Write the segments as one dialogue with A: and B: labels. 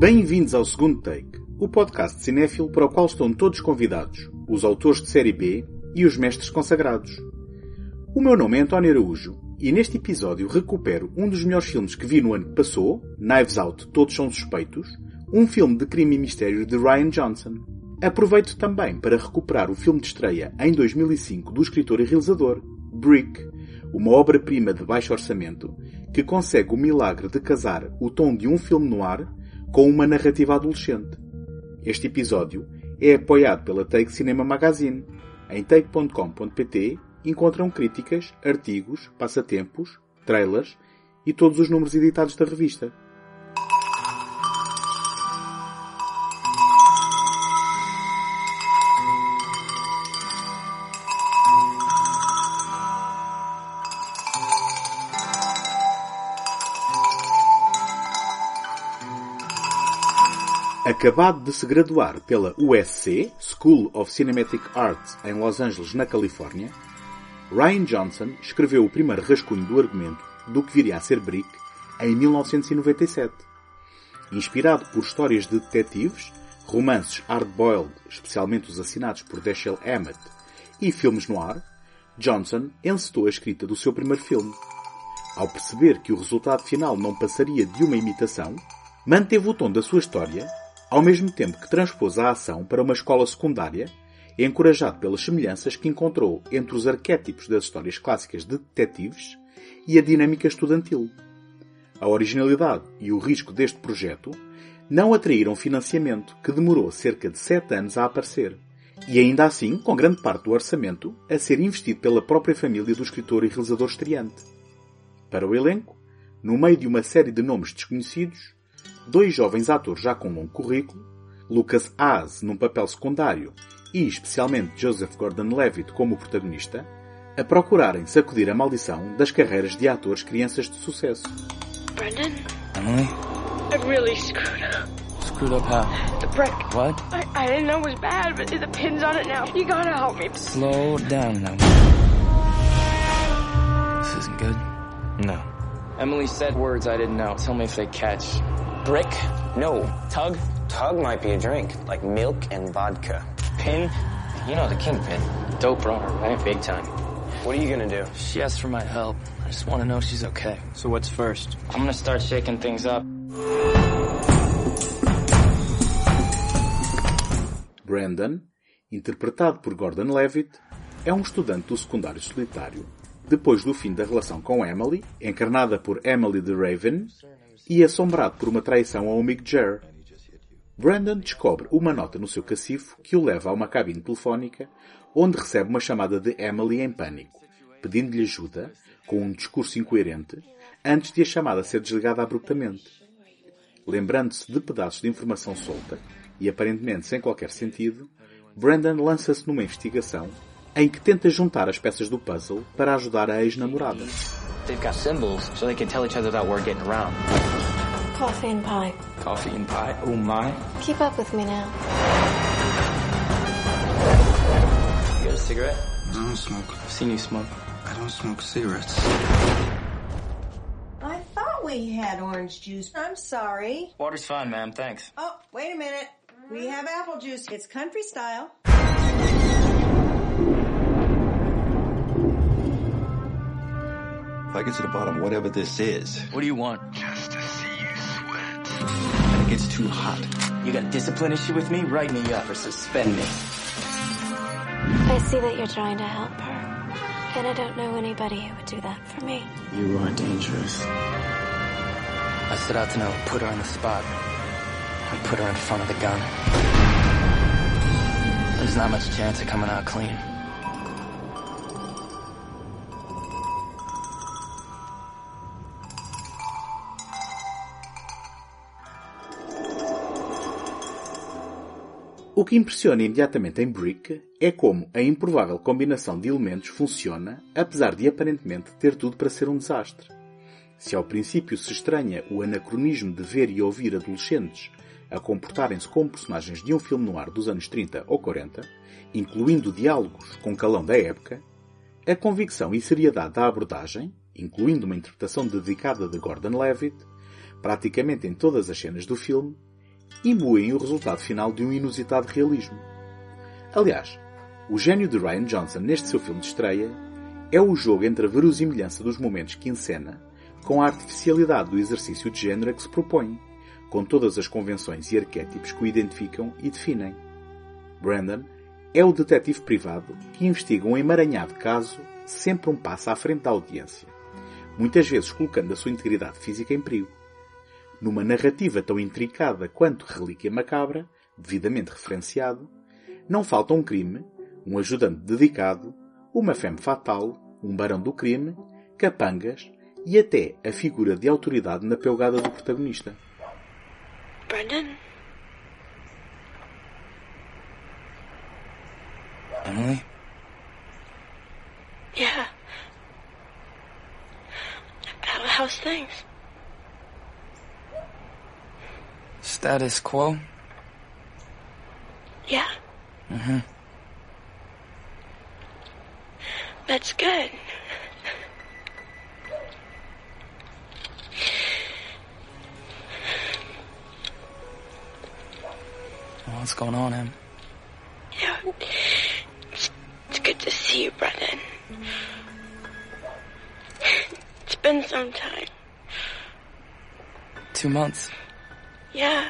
A: Bem-vindos ao segundo take, o podcast de cinéfilo para o qual estão todos convidados, os autores de série B e os mestres consagrados. O meu nome é António Araújo e neste episódio recupero um dos melhores filmes que vi no ano que passou, Knives Out Todos São Suspeitos, um filme de crime e mistério de Ryan Johnson. Aproveito também para recuperar o filme de estreia em 2005 do escritor e realizador, Brick, uma obra-prima de baixo orçamento que consegue o milagre de casar o tom de um filme no ar com uma narrativa adolescente. Este episódio é apoiado pela Take Cinema Magazine. Em take.com.pt encontram críticas, artigos, passatempos, trailers e todos os números editados da revista. Acabado de se graduar pela USC, School of Cinematic Arts, em Los Angeles, na Califórnia, Ryan Johnson escreveu o primeiro rascunho do argumento do que viria a ser Brick em 1997. Inspirado por histórias de detetives, romances hard-boiled, especialmente os assinados por Dashiell Hammett, e filmes no ar, Johnson encetou a escrita do seu primeiro filme. Ao perceber que o resultado final não passaria de uma imitação, manteve o tom da sua história ao mesmo tempo que transpôs a ação para uma escola secundária, encorajado pelas semelhanças que encontrou entre os arquétipos das histórias clássicas de detetives e a dinâmica estudantil. A originalidade e o risco deste projeto não atraíram financiamento, que demorou cerca de sete anos a aparecer, e ainda assim com grande parte do orçamento a ser investido pela própria família do escritor e realizador estreante. Para o elenco, no meio de uma série de nomes desconhecidos, dois jovens atores já com longo currículo, Lucas Haas num papel secundário e especialmente Joseph Gordon-Levitt como protagonista, a procurarem sacudir a maldição das carreiras de atores crianças de sucesso.
B: Brendan?
C: Emily?
B: I really screwed up.
C: Screwed up how?
B: The brick.
C: What?
B: I, I didn't know it was bad, but the pin's on it now. You gotta help me.
C: Slow down now. This isn't good. No. Emily said words I didn't know. Tell me if they catch.
D: Brick? No.
C: Tug?
D: Tug might be a drink, like milk and vodka.
C: Pin?
D: You know the kingpin.
C: Dope runner, right?
D: Big time. What are you gonna do?
C: She asked for my help. I just want to know she's okay.
D: So what's first?
C: I'm gonna start shaking things up.
A: Brandon, interpretado por Gordon Levitt, é um estudante do secundário solitário, depois do fim da relação com Emily, encarnada por Emily de Raven, e assombrado por uma traição ao amigo Jer. Brandon descobre uma nota no seu cacifo que o leva a uma cabine telefónica, onde recebe uma chamada de Emily em pânico, pedindo-lhe ajuda, com um discurso incoerente, antes de a chamada ser desligada abruptamente. Lembrando-se de pedaços de informação solta, e aparentemente sem qualquer sentido, Brandon lança-se numa investigação em que tenta juntar as peças do puzzle para ajudar a ex-namorada.
D: They've got symbols, so they can tell each other without word getting around.
E: Coffee and pie.
C: Coffee and pie? Oh my.
E: Keep up with me now.
C: You got a cigarette?
F: I don't smoke.
C: I've seen you smoke.
F: I don't smoke cigarettes.
G: I thought we had orange juice. I'm sorry.
C: Water's fine, ma'am. Thanks.
G: Oh, wait a minute. We have apple juice. It's country style.
H: If I get to the bottom whatever this is,
C: What do you want?
H: just to see you sweat. And it gets too hot.
C: You got a discipline issue with me? Write me up or suspend me.
E: I see that you're trying to help her. And I don't know anybody who would do that for me.
C: You are dangerous. I set out to know, put her on the spot. I put her in front of the gun. There's not much chance of coming out clean.
A: O que impressiona imediatamente em Brick é como a improvável combinação de elementos funciona, apesar de aparentemente ter tudo para ser um desastre. Se ao princípio se estranha o anacronismo de ver e ouvir adolescentes a comportarem-se como personagens de um filme no ar dos anos 30 ou 40, incluindo diálogos com calão da época, a convicção e seriedade da abordagem, incluindo uma interpretação dedicada de Gordon Levitt, praticamente em todas as cenas do filme, imbuem o resultado final de um inusitado realismo. Aliás, o gênio de Ryan Johnson neste seu filme de estreia é o jogo entre a verosimilhança dos momentos que encena com a artificialidade do exercício de género que se propõe, com todas as convenções e arquétipos que o identificam e definem. Brandon é o detetive privado que investiga um emaranhado caso sempre um passo à frente da audiência, muitas vezes colocando a sua integridade física em perigo. Numa narrativa tão intricada quanto Relíquia Macabra, devidamente referenciado, não falta um crime, um ajudante dedicado, uma femme fatal, um barão do crime, capangas e até a figura de autoridade na pelgada do protagonista.
B: Brendan?
C: Emily? Status quo?
B: Yeah.
C: Mm-hmm.
B: That's good.
C: What's going on, Em?
B: Yeah. It's, it's good to see you, Brendan. It's been some time.
C: Two months.
B: Yeah.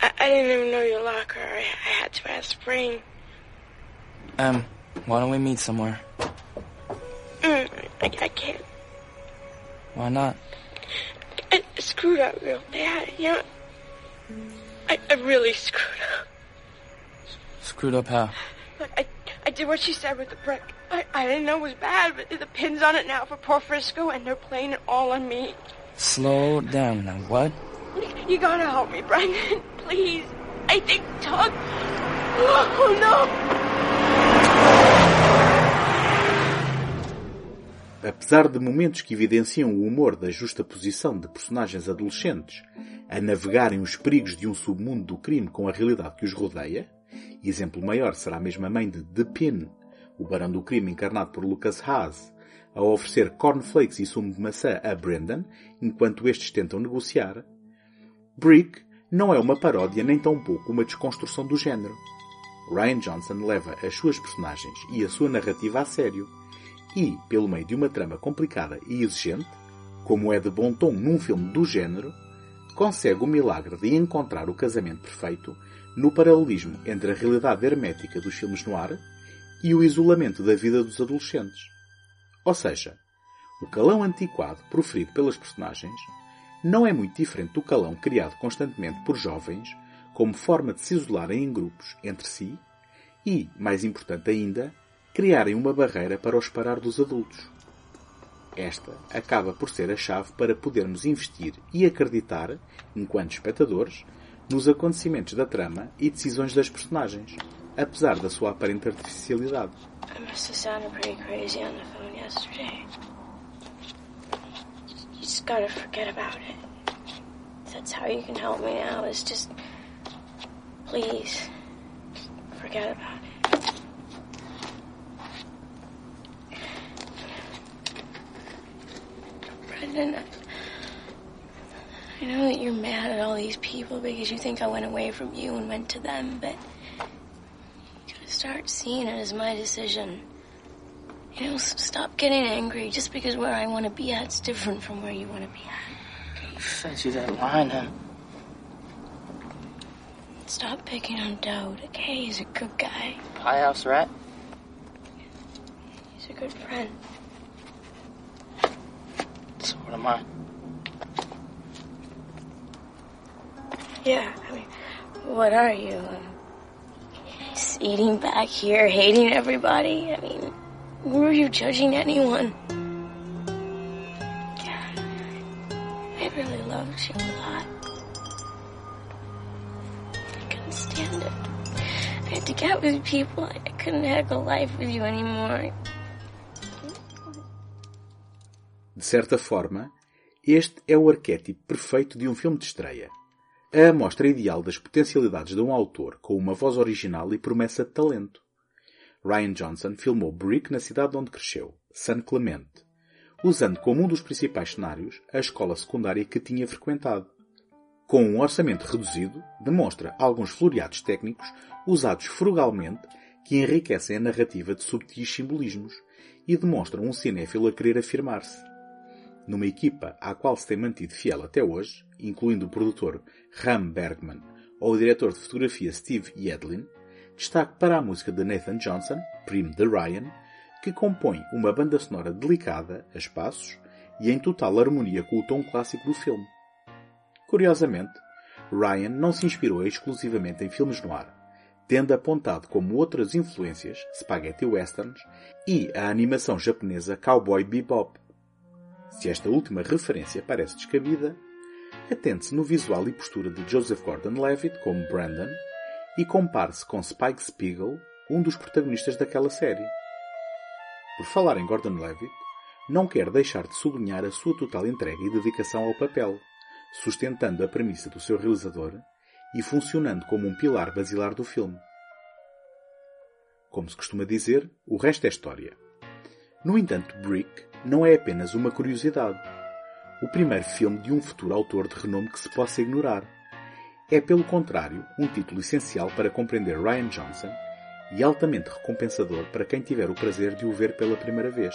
B: I, I didn't even know your locker. I, I had to ask Spring.
C: Em, why don't we meet somewhere?
B: Mm, I, I can't.
C: Why not?
B: I, I screwed up real bad, you know? I, I really screwed up.
C: Screwed up how?
B: Look, I, I did what she said with the brick. I, I didn't know it was bad, but the pin's on it now for poor Frisco, and they're playing it all on me.
C: Slow down now. What?
B: You, gotta help me, Brendan. Please. I think. Oh.
A: Apesar de momentos que evidenciam o humor da justaposição de personagens adolescentes a navegarem os perigos de um submundo do crime com a realidade que os rodeia, exemplo maior será a mãe de The Pin, o barão do crime encarnado por Lucas Haas, a oferecer cornflakes e sumo de maçã a Brendan enquanto estes tentam negociar, Brick não é uma paródia nem tão pouco uma desconstrução do género. Ryan Johnson leva as suas personagens e a sua narrativa a sério e, pelo meio de uma trama complicada e exigente, como é de bom tom num filme do género, consegue o milagre de encontrar o casamento perfeito no paralelismo entre a realidade hermética dos filmes no ar e o isolamento da vida dos adolescentes. Ou seja, o calão antiquado proferido pelas personagens não é muito diferente do calão criado constantemente por jovens como forma de se isolarem em grupos entre si e, mais importante ainda, criarem uma barreira para o separar dos adultos. Esta acaba por ser a chave para podermos investir e acreditar, enquanto espectadores, nos acontecimentos da trama e decisões das personagens, apesar da sua aparente artificialidade.
B: I must have sounded pretty crazy on the phone yesterday. Just gotta forget about it. That's how you can help me now, is just. Please. Forget about it. Brendan, I know that you're mad at all these people because you think I went away from you and went to them, but you gotta start seeing it as my decision. You know, stop getting angry just because where I want to be at's different from where you want to be at.
C: You fed you that line, huh?
B: Stop picking on Dode, okay? He's a good guy.
C: Pie house rat?
B: He's a good friend.
C: So what am I?
B: Yeah, I mean, what are you? Just eating back here, hating everybody? I mean, were you judging anyone? I really loved you a lot. I couldn't stand it. I had to get with people. I couldn't have a life with you anymore.
A: De certa forma, este é o arquétipo perfeito de um filme de estreia. A amostra ideal das potencialidades de um autor com uma voz original e promessa de talento. Ryan Johnson filmou Brick na cidade onde cresceu, San Clemente, usando como um dos principais cenários a escola secundária que tinha frequentado. com um orçamento reduzido, demonstra alguns floreados técnicos usados frugalmente que enriquecem a narrativa de subtis simbolismos e demonstram um cinéfilo a querer afirmar-se. Numa equipa à qual se tem mantido fiel até hoje, incluindo o produtor Ram Bergman ou o diretor de fotografia Steve Yedlin, destaque para a música de Nathan Johnson, primo de Ryan, que compõe uma banda sonora delicada, a espaços, e em total harmonia com o tom clássico do filme. Curiosamente, Ryan não se inspirou exclusivamente em filmes no ar, tendo apontado como outras influências spaghetti westerns e a animação japonesa Cowboy Bebop. Se esta última referência parece descabida, atente-se no visual e postura de Joseph Gordon-Levitt como Brandon e compare-se com Spike Spiegel, um dos protagonistas daquela série. Por falar em Gordon-Levitt, não quer deixar de sublinhar a sua total entrega e dedicação ao papel, sustentando a premissa do seu realizador e funcionando como um pilar basilar do filme. Como se costuma dizer, o resto é história. No entanto, Brick não é apenas uma curiosidade. O primeiro filme de um futuro autor de renome que se possa ignorar. É, pelo contrário, um título essencial para compreender Ryan Johnson e altamente recompensador para quem tiver o prazer de o ver pela primeira vez.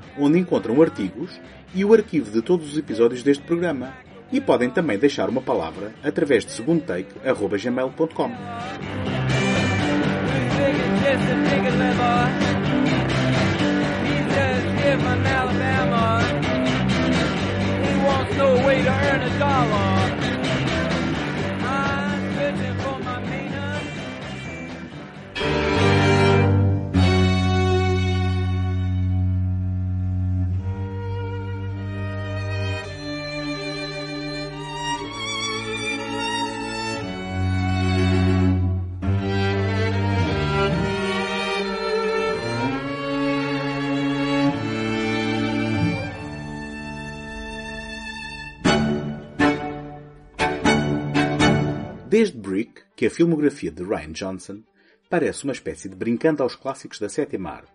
A: onde encontram artigos e o arquivo de todos os episódios deste programa. E podem também deixar uma palavra através de segundotake.gmail.com.
I: Alabama. He wants no way to earn a dollar.
A: Desde Brick, que a filmografia de Ryan Johnson parece uma espécie de brincando aos clássicos da sétima arte.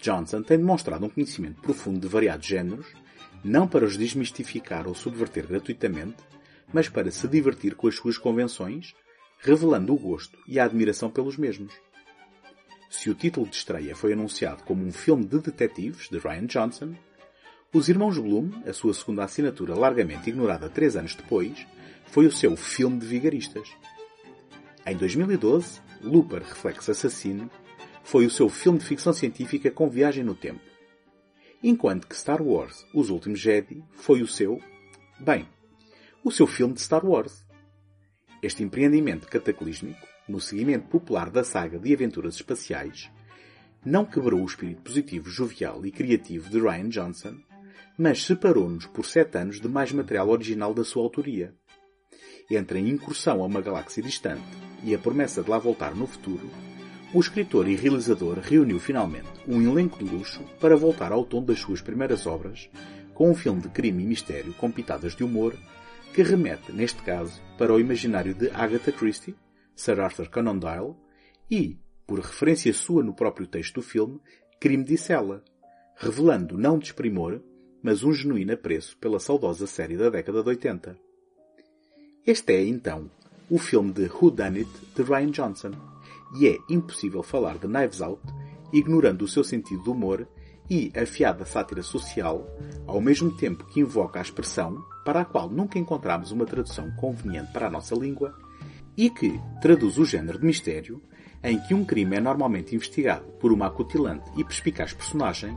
A: Johnson tem demonstrado um conhecimento profundo de variados géneros, não para os desmistificar ou subverter gratuitamente, mas para se divertir com as suas convenções, revelando o gosto e a admiração pelos mesmos. Se o título de estreia foi anunciado como um filme de detetives de Ryan Johnson, Os Irmãos Bloom, a sua segunda assinatura largamente ignorada três anos depois, foi o seu filme de vigaristas. Em 2012, Looper Reflex Assassino foi o seu filme de ficção científica com viagem no tempo. Enquanto que Star Wars Os Últimos Jedi foi o seu, bem, o seu filme de Star Wars. Este empreendimento cataclísmico, no seguimento popular da saga de aventuras espaciais, não quebrou o espírito positivo, jovial e criativo de Ryan Johnson, mas separou-nos por sete anos de mais material original da sua autoria. Entre a incursão a uma galáxia distante e a promessa de lá voltar no futuro, o escritor e realizador reuniu finalmente um elenco de luxo para voltar ao tom das suas primeiras obras, com um filme de crime e mistério com pitadas de humor, que remete, neste caso, para o imaginário de Agatha Christie, Sir Arthur Conan Doyle e, por referência sua no próprio texto do filme, Crime de Cela, revelando não desprimor, mas um genuíno apreço pela saudosa série da década de 80. Este é, então, o filme de Who Done It de Ryan Johnson. E é impossível falar de Knives Out ignorando o seu sentido de humor e afiada sátira social, ao mesmo tempo que invoca a expressão, para a qual nunca encontramos uma tradução conveniente para a nossa língua, e que traduz o género de mistério em que um crime é normalmente investigado por uma acutilante e perspicaz personagem,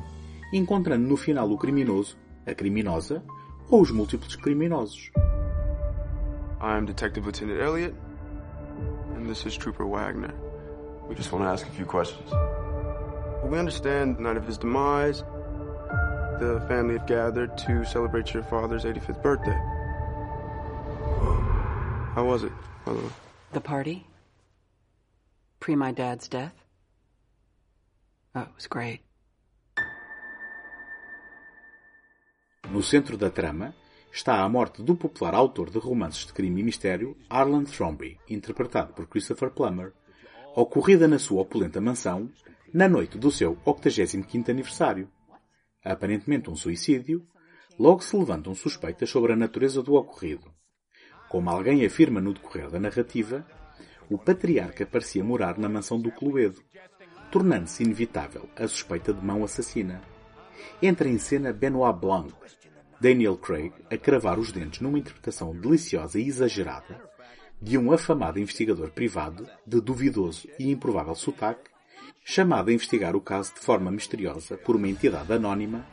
A: encontrando no final o criminoso, a criminosa ou os múltiplos criminosos.
J: I'm Detective Lieutenant Elliot, and this is Trooper Wagner.
H: We just want to ask a few questions.
J: We understand the night of his demise, the family have gathered to celebrate your father's 85th birthday. How was it, by the way?
K: The party? Pre my dad's death? Oh, it was great.
A: No centro da trama está a morte do popular autor de romances de crime e mistério Arlen Thromby, interpretado por Christopher Plummer, ocorrida na sua opulenta mansão na noite do seu 85º aniversário. Aparentemente um suicídio, logo se levantam suspeitas sobre a natureza do ocorrido. Como alguém afirma no decorrer da narrativa, o patriarca parecia morar na mansão do Cluedo, tornando-se inevitável a suspeita de mão assassina. Entra em cena Benoit Blanc, Daniel Craig a cravar os dentes numa interpretação deliciosa e exagerada de um afamado investigador privado de duvidoso e improvável sotaque, chamado a investigar o caso de forma misteriosa por uma entidade anónima,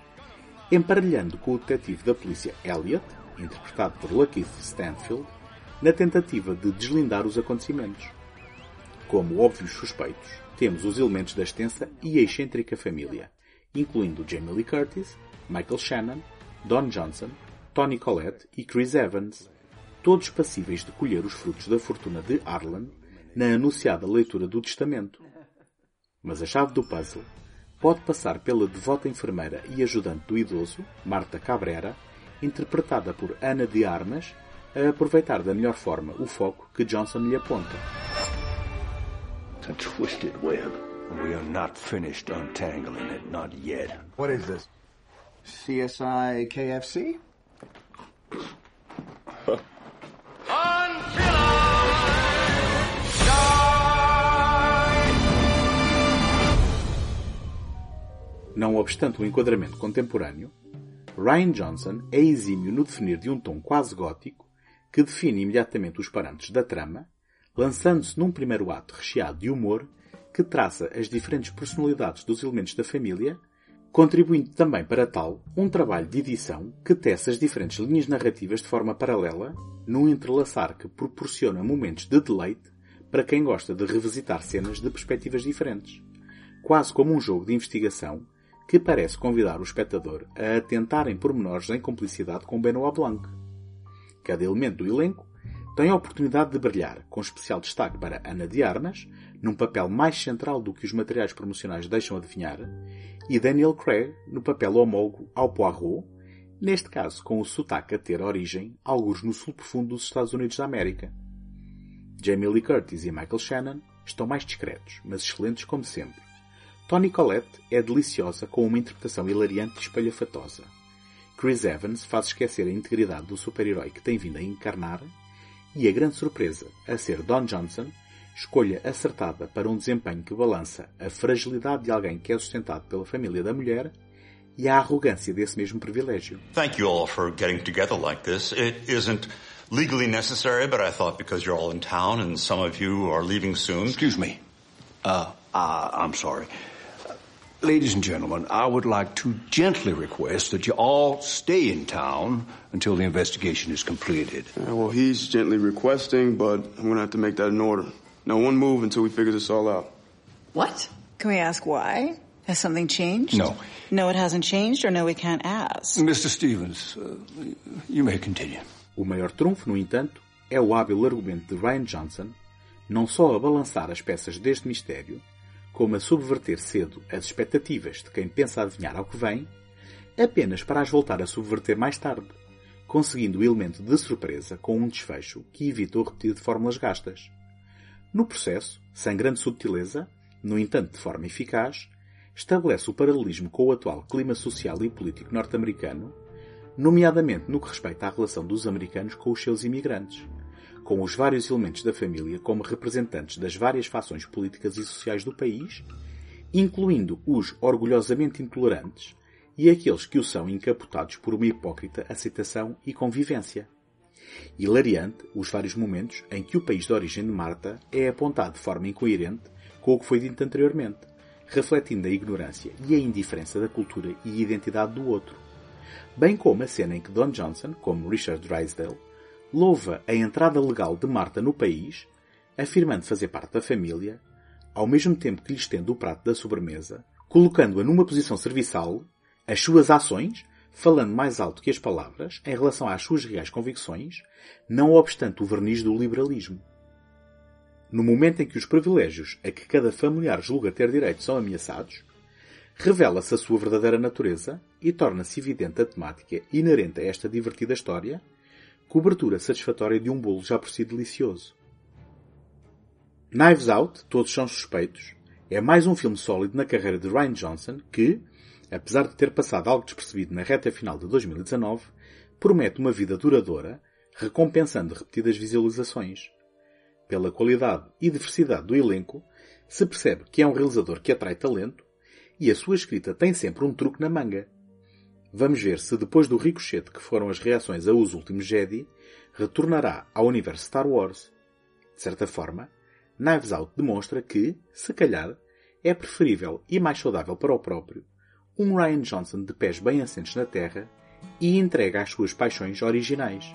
A: emparelhando com o detetive da polícia Elliot, interpretado por Lakeith Stanfield, na tentativa de deslindar os acontecimentos. Como óbvios suspeitos, temos os elementos da extensa e excêntrica família, incluindo Jamie Lee Curtis, Michael Shannon, Don Johnson, Tony Collette e Chris Evans, todos passíveis de colher os frutos da fortuna de Arlen na anunciada leitura do testamento. Mas a chave do puzzle pode passar pela devota enfermeira e ajudante do idoso, Marta Cabrera, interpretada por Ana de Armas, a aproveitar da melhor forma o foco que Johnson lhe aponta.
L: It's a twisted web. We are not finished untangling it, not yet.
M: What is this? CSI KFC?
A: Não obstante o enquadramento contemporâneo, Ryan Johnson é exímio no definir de um tom quase gótico que define imediatamente os parâmetros da trama, lançando-se num primeiro ato recheado de humor que traça as diferentes personalidades dos elementos da família, contribuindo também para tal um trabalho de edição que tece as diferentes linhas narrativas de forma paralela, num entrelaçar que proporciona momentos de deleite para quem gosta de revisitar cenas de perspectivas diferentes, quase como um jogo de investigação que parece convidar o espectador a atentar em pormenores em cumplicidade com Benoit Blanc. Cada elemento do elenco tem a oportunidade de brilhar, com especial destaque para Ana de Armas, num papel mais central do que os materiais promocionais deixam adivinhar, e Daniel Craig no papel homólogo ao Poirot, neste caso com o sotaque a ter origem alguns no sul profundo dos Estados Unidos da América. Jamie Lee Curtis e Michael Shannon estão mais discretos, mas excelentes como sempre. Tony Collette é deliciosa com uma interpretação hilariante e espalhafatosa. Chris Evans faz esquecer a integridade do super-herói que tem vindo a encarnar e a grande surpresa a ser Don Johnson, escolha acertada para um desempenho que balança a fragilidade de alguém que é sustentado pela família da mulher e a arrogância desse mesmo privilégio.
N: Thank you all for getting together like this. It isn't legally necessary, but I thought because you're all in town and some of you are leaving soon.
L: Excuse me. Uh, uh I'm sorry. Ladies and gentlemen, I would like to gently request that you all stay in town until the investigation is completed.
J: Yeah, well, he's gently requesting, but I'm going to have to make that an order. No one move until we figure this all out.
G: What? Can we ask why? Has something changed?
L: No.
G: No, it hasn't changed, or no, we can't ask.
L: Mr. Stevens, uh, you may continue.
A: O maior trunfo, no entanto, é o hábil argumento de Ryan Johnson, não só a balançar as peças deste mistério, como a subverter cedo as expectativas de quem pensa adivinhar ao que vem, apenas para as voltar a subverter mais tarde, conseguindo o elemento de surpresa com um desfecho que evita o repetir de fórmulas gastas. No processo, sem grande subtileza, no entanto de forma eficaz, estabelece o paralelismo com o atual clima social e político norte-americano, nomeadamente no que respeita à relação dos americanos com os seus imigrantes, com os vários elementos da família como representantes das várias fações políticas e sociais do país, incluindo os orgulhosamente intolerantes e aqueles que o são encapotados por uma hipócrita aceitação e convivência. Hilariante os vários momentos em que o país de origem de Marta é apontado de forma incoerente com o que foi dito anteriormente, refletindo a ignorância e a indiferença da cultura e identidade do outro. Bem como a cena em que Don Johnson, como Richard Drysdale, louva a entrada legal de Marta no país, afirmando fazer parte da família, ao mesmo tempo que lhe estende o prato da sobremesa, colocando-a numa posição serviçal, as suas ações, falando mais alto que as palavras em relação às suas reais convicções, não obstante o verniz do liberalismo. No momento em que os privilégios a que cada familiar julga ter direito são ameaçados, revela-se a sua verdadeira natureza e torna-se evidente a temática inerente a esta divertida história, cobertura satisfatória de um bolo já por si delicioso. Knives Out, Todos São Suspeitos, é mais um filme sólido na carreira de Ryan Johnson que, apesar de ter passado algo despercebido na reta final de 2019, promete uma vida duradoura, recompensando repetidas visualizações. Pela qualidade e diversidade do elenco, se percebe que é um realizador que atrai talento e a sua escrita tem sempre um truque na manga. Vamos ver se depois do ricochete que foram as reações a Os Últimos Jedi, retornará ao universo Star Wars. De certa forma, Knives Out demonstra que, se calhar, é preferível e mais saudável para o próprio um Ryan Johnson de pés bem assentes na terra e entrega às suas paixões originais.